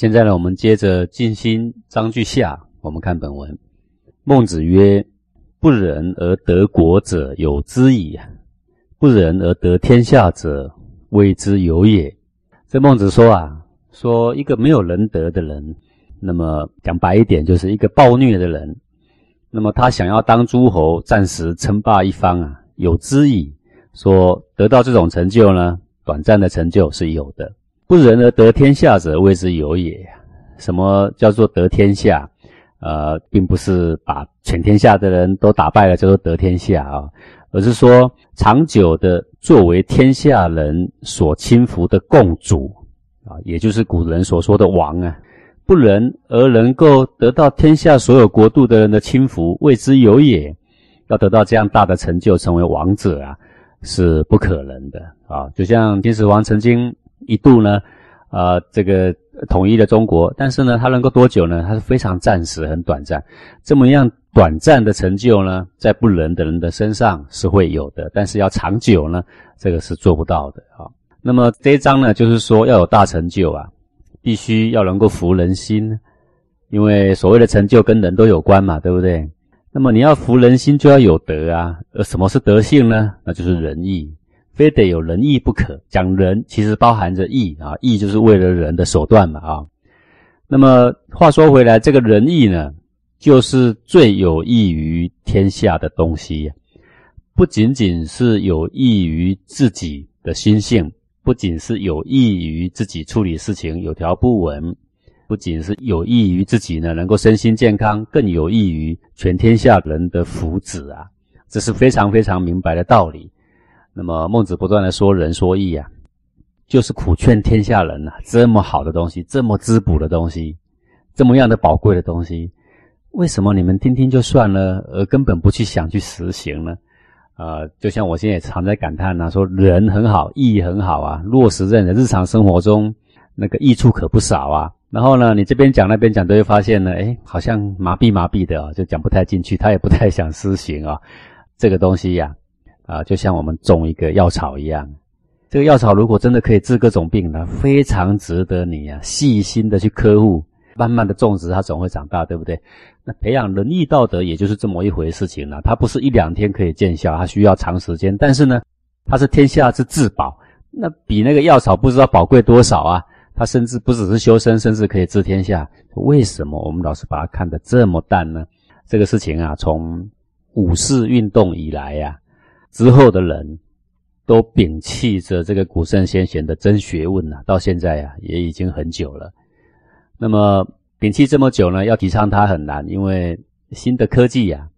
现在呢，我们接着静心章句下，我们看本文。孟子曰：“不仁而得国者有之矣，不仁而得天下者谓之有也。”这孟子说啊，说一个没有仁德的人，那么讲白一点，就是一个暴虐的人，那么他想要当诸侯，暂时称霸一方啊，有之矣。说得到这种成就呢，短暂的成就是有的。不仁而得天下者，谓之有也。什么叫做得天下？呃，并不是把全天下的人都打败了叫做得天下啊，而是说长久的作为天下人所亲服的共主啊，也就是古人所说的王啊。不仁而能够得到天下所有国度的人的亲服，谓之有也。要得到这样大的成就，成为王者啊，是不可能的啊。就像秦始皇曾经。一度呢，呃，这个统一了中国，但是呢，它能够多久呢？它是非常暂时、很短暂。这么样短暂的成就呢，在不仁的人的身上是会有的，但是要长久呢，这个是做不到的啊。那么这一章呢，就是说要有大成就啊，必须要能够服人心，因为所谓的成就跟人都有关嘛，对不对？那么你要服人心，就要有德啊。呃，什么是德性呢？那就是仁义。非得有仁义不可。讲仁，其实包含着义啊，义就是为了人的手段嘛啊。那么话说回来，这个仁义呢，就是最有益于天下的东西，不仅仅是有益于自己的心性，不仅是有益于自己处理事情有条不紊，不仅是有益于自己呢，能够身心健康，更有益于全天下人的福祉啊。这是非常非常明白的道理。那么孟子不断的说仁说义啊，就是苦劝天下人呐，这么好的东西，这么滋补的东西，这么样的宝贵的东西，为什么你们听听就算了，而根本不去想去实行呢？啊，就像我现在也常在感叹呐，说仁很好，义很好啊，落实在你的日常生活中，那个益处可不少啊。然后呢，你这边讲那边讲，都会发现呢，哎，好像麻痹麻痹的啊，就讲不太进去，他也不太想施行啊，这个东西呀。啊就像我们种一个药草一样，这个药草如果真的可以治各种病呢，非常值得你啊细心的去呵护，慢慢的种植，它总会长大，对不对？那培养仁义道德，也就是这么一回事情了。它不是一两天可以见效，它需要长时间。但是呢，它是天下之至宝，那比那个药草不知道宝贵多少啊！它甚至不只是修身，甚至可以治天下。为什么我们老是把它看得这么淡呢？这个事情啊，从五四运动以来呀。之后的人都摒弃着这个古圣先贤的真学问呐，到现在呀也已经很久了。那么摒弃这么久呢，要提倡它很难，因为新的科技呀、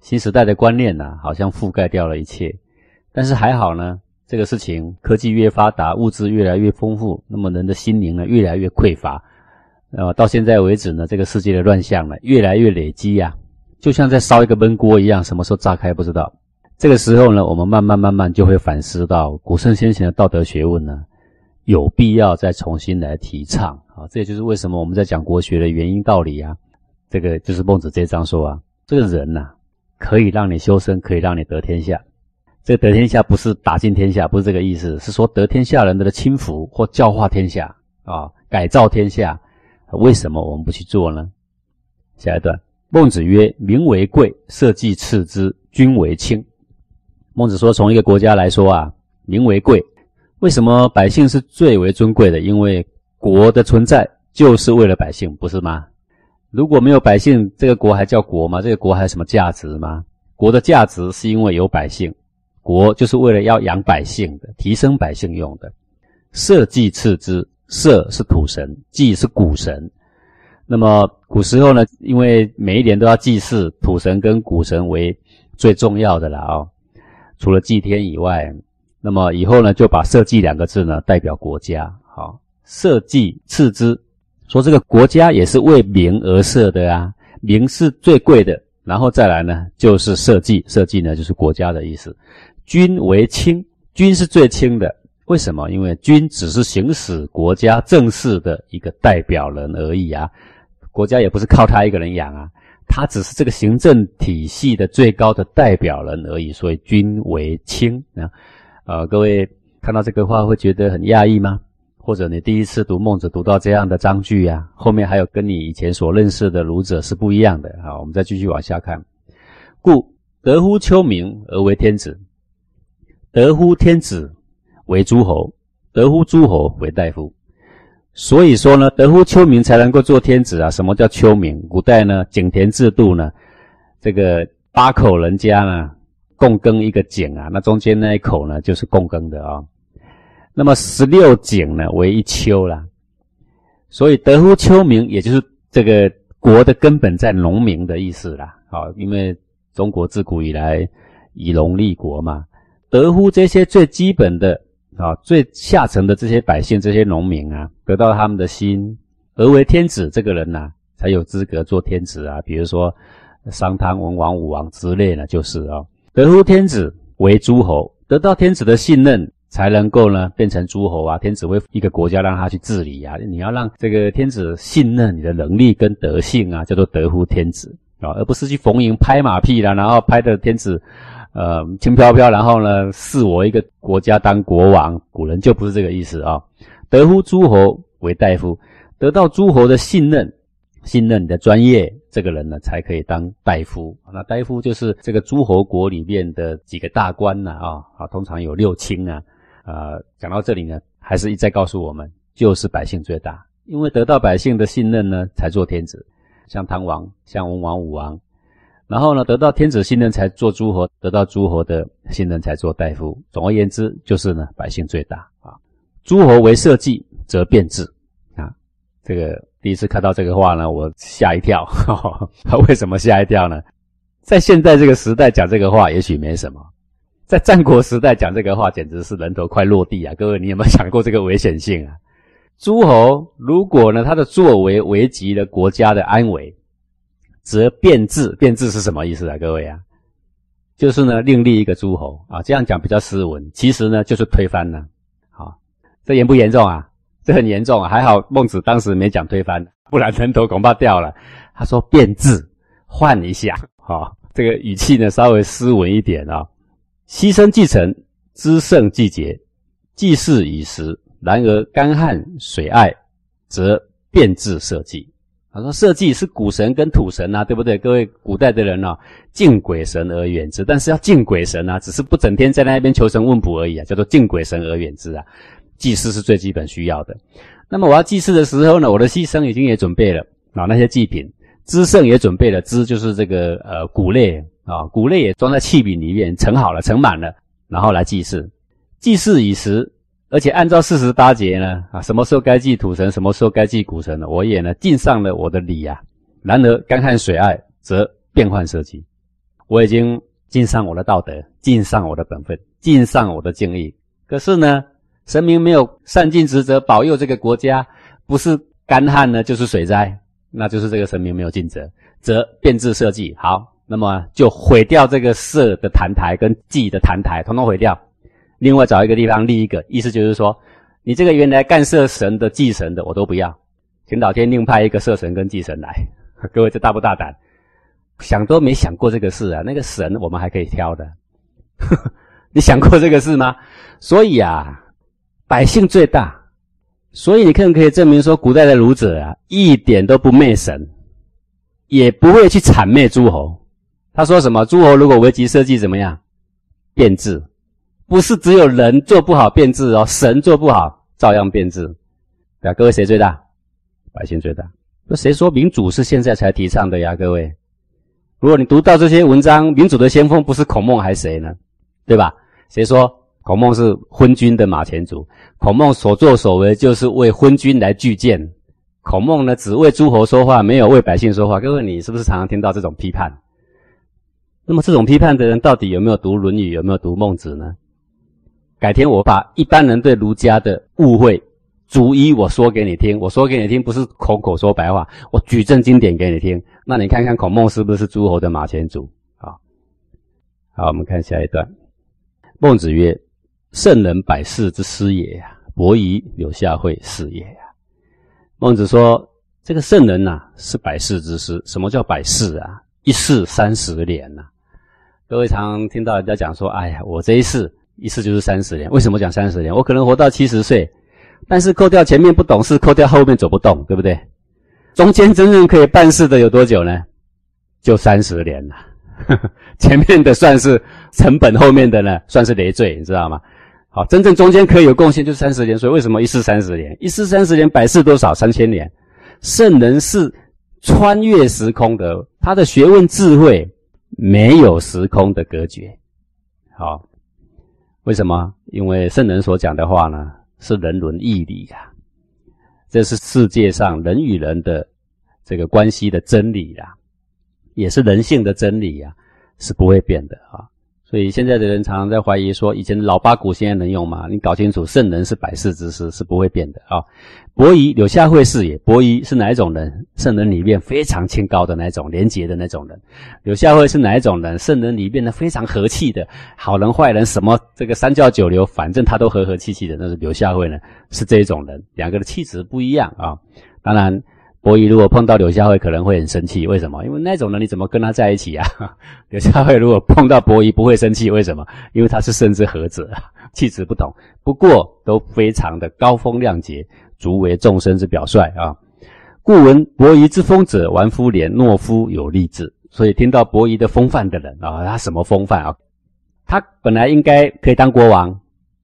新时代的观念呐，好像覆盖掉了一切。但是还好呢，这个事情科技越发达，物质越来越丰富，那么人的心灵呢越来越匮乏。呃，到现在为止呢，这个世界的乱象呢越来越累积呀，就像在烧一个闷锅一样，什么时候炸开不知道。这个时候呢，我们慢慢慢慢就会反思到古圣先贤的道德学问呢，有必要再重新来提倡啊。这也就是为什么我们在讲国学的原因道理啊。这个就是孟子这一章说啊，这个人呐，可以让你修身，可以让你得天下。这个得天下不是打进天下，不是这个意思，是说得天下人的轻浮或教化天下啊，改造天下。为什么我们不去做呢？下一段，孟子曰：“民为贵，社稷次之，君为轻。”孟子说：“从一个国家来说啊，民为贵。为什么百姓是最为尊贵的？因为国的存在就是为了百姓，不是吗？如果没有百姓，这个国还叫国吗？这个国还有什么价值吗？国的价值是因为有百姓，国就是为了要养百姓的，提升百姓用的。社稷次之，社是土神，稷是谷神。那么古时候呢，因为每一年都要祭祀土神跟谷神为最重要的了啊。”除了祭天以外，那么以后呢，就把“社稷”两个字呢代表国家。好，社稷次之，说这个国家也是为民而设的啊，民是最贵的，然后再来呢就是社稷，社稷呢就是国家的意思。君为轻，君是最轻的，为什么？因为君只是行使国家政事的一个代表人而已啊，国家也不是靠他一个人养啊。他只是这个行政体系的最高的代表人而已，所以君为轻啊。呃，各位看到这个话会觉得很讶异吗？或者你第一次读孟子读到这样的章句呀，后面还有跟你以前所认识的儒者是不一样的啊。我们再继续往下看，故得乎丘明而为天子，得乎天子为诸侯，得乎诸侯为大夫。所以说呢，得乎丘明才能够做天子啊。什么叫丘明？古代呢，井田制度呢，这个八口人家呢，共耕一个井啊，那中间那一口呢，就是共耕的啊。那么十六井呢为一丘啦，所以得乎丘民，也就是这个国的根本在农民的意思啦。好，因为中国自古以来以农立国嘛，得乎这些最基本的啊最下层的这些百姓这些农民啊，得到他们的心而为天子，这个人呐才有资格做天子啊。比如说商汤、文王、武王之类的，就是啊，得乎天子为诸侯，得到天子的信任。才能够呢变成诸侯啊，天子为一个国家让他去治理啊，你要让这个天子信任你的能力跟德性啊，叫做得乎天子啊，而不是去逢迎拍马屁啦，然后拍的天子呃轻飘飘，然后呢视我一个国家当国王，古人就不是这个意思啊。得乎诸侯为大夫，得到诸侯的信任，信任你的专业，这个人呢才可以当大夫。那大夫就是这个诸侯国里面的几个大官呢啊啊，通常有六卿啊。呃，讲到这里呢，还是一再告诉我们，就是百姓最大，因为得到百姓的信任呢，才做天子。像汤王，像文王、武王，然后呢，得到天子信任才做诸侯，得到诸侯的信任才做大夫。总而言之，就是呢，百姓最大啊。诸侯为社稷，则变质啊。这个第一次看到这个话呢，我吓一跳。为什么吓一跳呢？在现在这个时代讲这个话，也许没什么。在战国时代讲这个话，简直是人头快落地啊！各位，你有没有想过这个危险性啊？诸侯如果呢，他的作为危及了国家的安危，则变质。变质是什么意思啊？各位啊，就是呢，另立一个诸侯啊，这样讲比较斯文。其实呢，就是推翻了。好，这严不严重啊？这很严重啊！还好孟子当时没讲推翻，不然人头恐怕掉了。他说变质，换一下。好，这个语气呢，稍微斯文一点啊。牺牲继承，知胜季节，祭祀以时。然而干旱水碍，则变质社稷。他说社稷是谷神跟土神啊，对不对？各位古代的人啊，敬鬼神而远之。但是要敬鬼神啊，只是不整天在那边求神问卜而已啊，叫做敬鬼神而远之啊。祭祀是最基本需要的。那么我要祭祀的时候呢，我的牺牲已经也准备了啊，那些祭品，知胜也准备了，知就是这个呃谷类。啊，谷类也装在器皿里面，盛好了，盛满了，然后来祭祀。祭祀以时，而且按照四十八节呢，啊，什么时候该祭土神，什么时候该祭谷神呢？我也呢尽上了我的礼呀。然而干旱水碍，则变换社稷。我已经尽上我的道德，尽上我的本分，尽上我的敬意。可是呢，神明没有善尽职责，保佑这个国家，不是干旱呢，就是水灾，那就是这个神明没有尽责，则变质社稷。好。那么就毁掉这个社的坛台跟祭的坛台，统统毁掉。另外找一个地方立一个，意思就是说，你这个原来干社神的祭神的我都不要，请老天另派一个社神跟祭神来。各位这大不大胆？想都没想过这个事啊！那个神我们还可以挑的，你想过这个事吗？所以啊，百姓最大，所以你看可以证明说，古代的儒者啊，一点都不媚神，也不会去谄媚诸侯。他说什么？诸侯如果危及社稷怎么样？变质，不是只有人做不好变质哦，神做不好照样变质。对啊，各位谁最大？百姓最大。那谁说民主是现在才提倡的呀？各位，如果你读到这些文章，民主的先锋不是孔孟还是谁呢？对吧？谁说孔孟是昏君的马前卒？孔孟所作所为就是为昏君来拒谏。孔孟呢，只为诸侯说话，没有为百姓说话。各位，你是不是常常听到这种批判？那么这种批判的人到底有没有读《论语》，有没有读《孟子》呢？改天我把一般人对儒家的误会逐一我说给你听。我说给你听，不是口口说白话，我举证经典给你听。那你看看孔孟是不是诸侯的马前卒？啊，好，我们看下一段。孟子曰：“圣人百世之师也呀，伯夷、有下惠是也呀。”孟子说：“这个圣人呐，是百世之师。什么叫百世啊？一世三十年呐。”各位常听到人家讲说：“哎呀，我这一世一世就是三十年。为什么讲三十年？我可能活到七十岁，但是扣掉前面不懂事，扣掉后面走不动，对不对？中间真正可以办事的有多久呢？就三十年了。前面的算是成本，后面的呢算是累赘，你知道吗？好，真正中间可以有贡献就三十年。所以为什么一世三十年？一世三十年，百世多少？三千年。圣人是穿越时空的，他的学问智慧没有时空的隔绝。好，为什么？因为圣人所讲的话呢，是人伦义理呀，这是世界上人与人的这个关系的真理呀，也是人性的真理呀，是不会变的啊。所以现在的人常常在怀疑说，以前的老八股现在能用吗？你搞清楚，圣人是百世之师，是不会变的啊。伯夷、柳下惠是也。伯夷是哪一种人？圣人里面非常清高的那种，廉洁的那种人。柳下惠是哪一种人？圣人里面的非常和气的，好人坏人什么这个三教九流，反正他都和和气气的。那是柳下惠呢，是这一种人。两个的气质不一样啊。当然。伯夷如果碰到柳下惠，可能会很生气。为什么？因为那种人你怎么跟他在一起啊？柳下惠如果碰到伯夷，不会生气。为什么？因为他是圣之合者，气质不同。不过都非常的高风亮节，足为众生之表率啊。故闻伯夷之风者，玩夫廉，懦夫有力志。所以听到伯夷的风范的人啊，他什么风范啊？他本来应该可以当国王，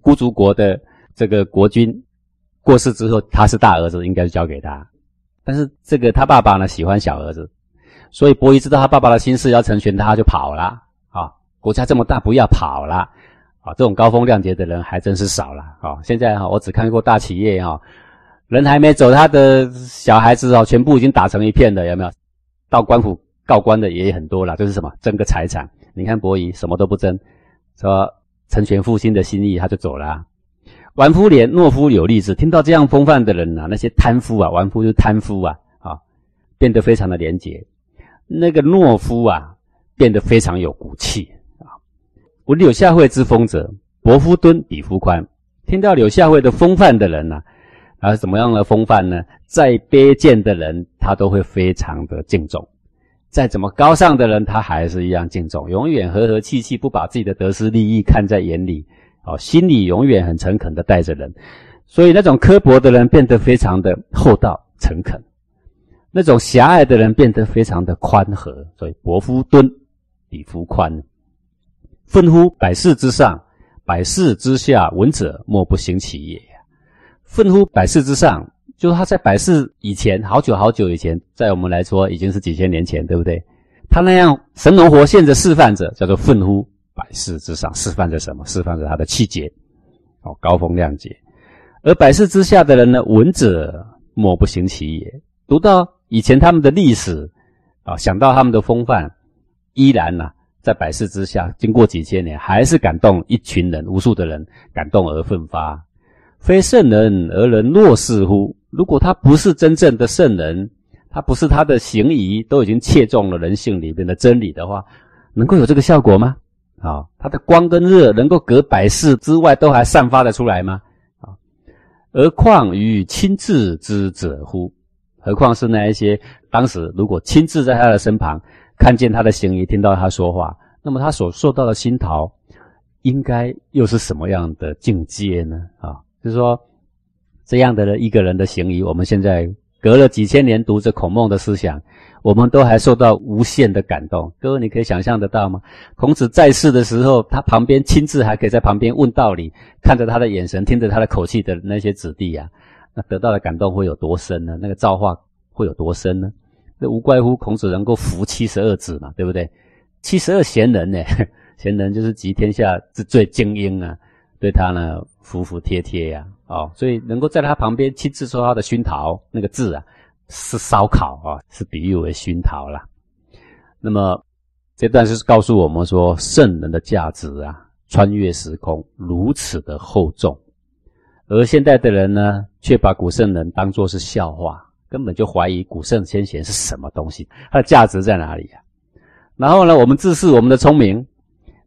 孤竹国的这个国君过世之后，他是大儿子，应该是交给他。但是这个他爸爸呢喜欢小儿子，所以伯夷知道他爸爸的心事要成全他，就跑了啊！国家这么大，不要跑了啊！这种高风亮节的人还真是少了啊！现在哈，我只看过大企业哈，人还没走，他的小孩子哦，全部已经打成一片的，有没有？到官府告官的也很多了，就是什么争个财产。你看伯夷什么都不争，说成全父亲的心意，他就走了。玩夫廉，懦夫有力志。听到这样风范的人呐，那些贪夫啊，玩夫就是贪夫啊，啊，变得非常的廉洁。那个懦夫啊，变得非常有骨气啊。闻柳下惠之风者，伯夫敦，比夫宽。听到柳下惠的风范的人呐，啊，怎么样的风范呢？再卑贱的人，他都会非常的敬重；再怎么高尚的人，他还是一样敬重，永远和和气气，不把自己的得失利益看在眼里。哦，心里永远很诚恳的带着人，所以那种刻薄的人变得非常的厚道诚恳，那种狭隘的人变得非常的宽和。所以伯夫敦，比夫宽。愤乎百世之上，百世之下，闻者莫不行其也。愤乎百世之上，就是他在百世以前，好久好久以前，在我们来说已经是几千年前，对不对？他那样神龙活现的示范者，叫做愤乎。百世之上，示范着什么？示范着他的气节，哦，高风亮节。而百世之下的人呢？闻者莫不行其也。读到以前他们的历史，啊，想到他们的风范，依然呢，在百世之下，经过几千年，还是感动一群人，无数的人感动而奋发。非圣人而人若是乎？如果他不是真正的圣人，他不是他的行仪都已经切中了人性里面的真理的话，能够有这个效果吗？啊，它的光跟热能够隔百世之外都还散发得出来吗？啊，而况于亲自之者乎？何况是那一些当时如果亲自在他的身旁，看见他的行为，听到他说话，那么他所受到的心陶，应该又是什么样的境界呢？啊，就是说这样的一个人的行为，我们现在隔了几千年读着孔孟的思想。我们都还受到无限的感动，各位，你可以想象得到吗？孔子在世的时候，他旁边亲自还可以在旁边问道理，看着他的眼神，听着他的口气的那些子弟呀，那得到的感动会有多深呢？那个造化会有多深呢？那无怪乎孔子能够服七十二子嘛，对不对？七十二贤人呢，贤人就是集天下之最精英啊，对他呢服服帖帖呀，哦，所以能够在他旁边亲自说他的熏陶那个字啊。是烧烤啊，是比喻为熏陶啦。那么这段是告诉我们说，圣人的价值啊，穿越时空如此的厚重，而现代的人呢，却把古圣人当作是笑话，根本就怀疑古圣先贤是什么东西，它的价值在哪里啊？然后呢，我们自恃我们的聪明，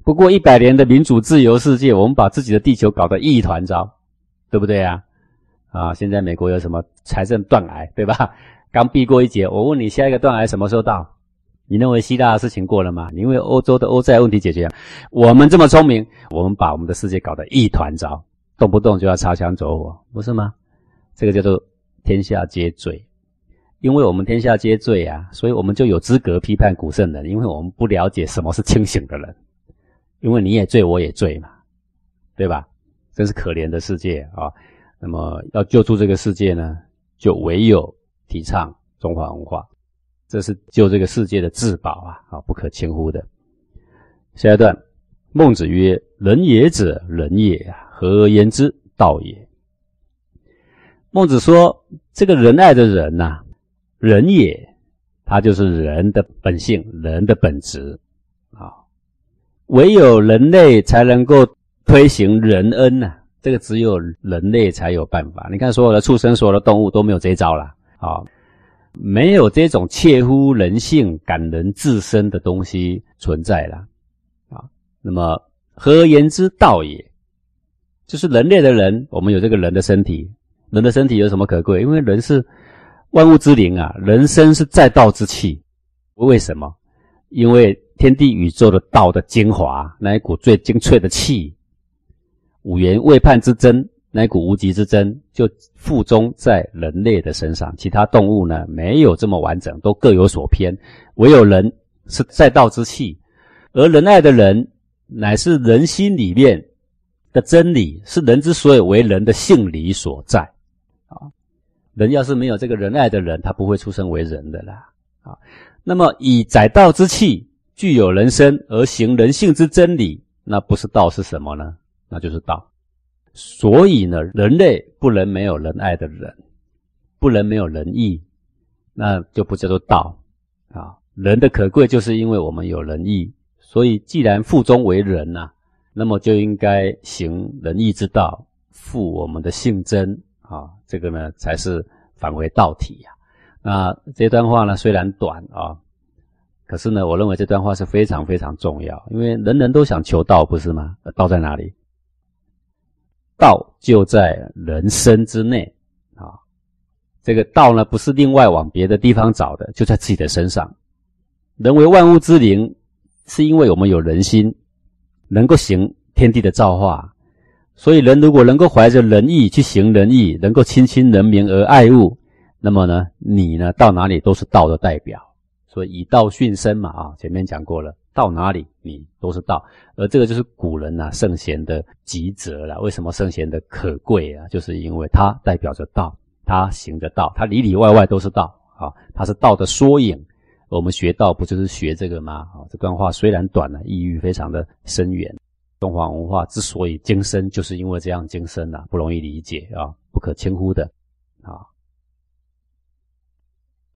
不过一百年的民主自由世界，我们把自己的地球搞得一团糟，对不对啊？啊，现在美国有什么财政断崖，对吧？刚避过一劫，我问你，下一个断崖什么时候到？你认为希腊的事情过了吗？你认为欧洲的欧债问题解决？我们这么聪明，我们把我们的世界搞得一团糟，动不动就要擦枪走火，不是吗？这个叫做天下皆罪。因为我们天下皆罪啊，所以我们就有资格批判古圣人，因为我们不了解什么是清醒的人。因为你也醉，我也醉嘛，对吧？真是可怜的世界啊！那么要救出这个世界呢，就唯有提倡中华文化，这是救这个世界的至宝啊！啊，不可轻忽的。下一段，孟子曰：“仁也者，人也，何而言之，道也。”孟子说：“这个仁爱的人呐。”仁也，他就是人的本性，人的本质啊。唯有人类才能够推行仁恩呐，这个只有人类才有办法。你看，所有的畜生、所有的动物都没有这一招了啊，没有这种切乎人性、感人至深的东西存在了啊。那么，何言之，道也，就是人类的人，我们有这个人的身体，人的身体有什么可贵？因为人是。万物之灵啊，人生是在道之气。为什么？因为天地宇宙的道的精华，那一股最精粹的气，五元未判之真，那一股无极之真，就附中在人类的身上。其他动物呢，没有这么完整，都各有所偏。唯有人是在道之气，而仁爱的人，乃是人心里面的真理，是人之所以为人的性理所在。啊人要是没有这个仁爱的人，他不会出生为人的啦。啊，那么以载道之气，具有人生而行人性之真理，那不是道是什么呢？那就是道。所以呢，人类不能没有仁爱的人，不能没有仁义，那就不叫做道。啊，人的可贵就是因为我们有仁义，所以既然腹中为人呐，那么就应该行仁义之道，复我们的性真。啊，这个呢才是返回道体呀。那这段话呢虽然短啊，可是呢，我认为这段话是非常非常重要，因为人人都想求道，不是吗？道在哪里？道就在人生之内啊。这个道呢，不是另外往别的地方找的，就在自己的身上。人为万物之灵，是因为我们有人心，能够行天地的造化。所以，人如果能够怀着仁义去行仁义，能够亲亲人民而爱物，那么呢，你呢到哪里都是道的代表。所以以道训身嘛，啊，前面讲过了，到哪里你都是道。而这个就是古人呐圣贤的极则了。为什么圣贤的可贵啊？就是因为他代表着道，他行的道，他里里外外都是道啊，他是道的缩影。我们学道不就是学这个吗？啊，这段话虽然短了，意蕴非常的深远。中华文化之所以精深，就是因为这样精深呐，不容易理解啊，不可轻忽的。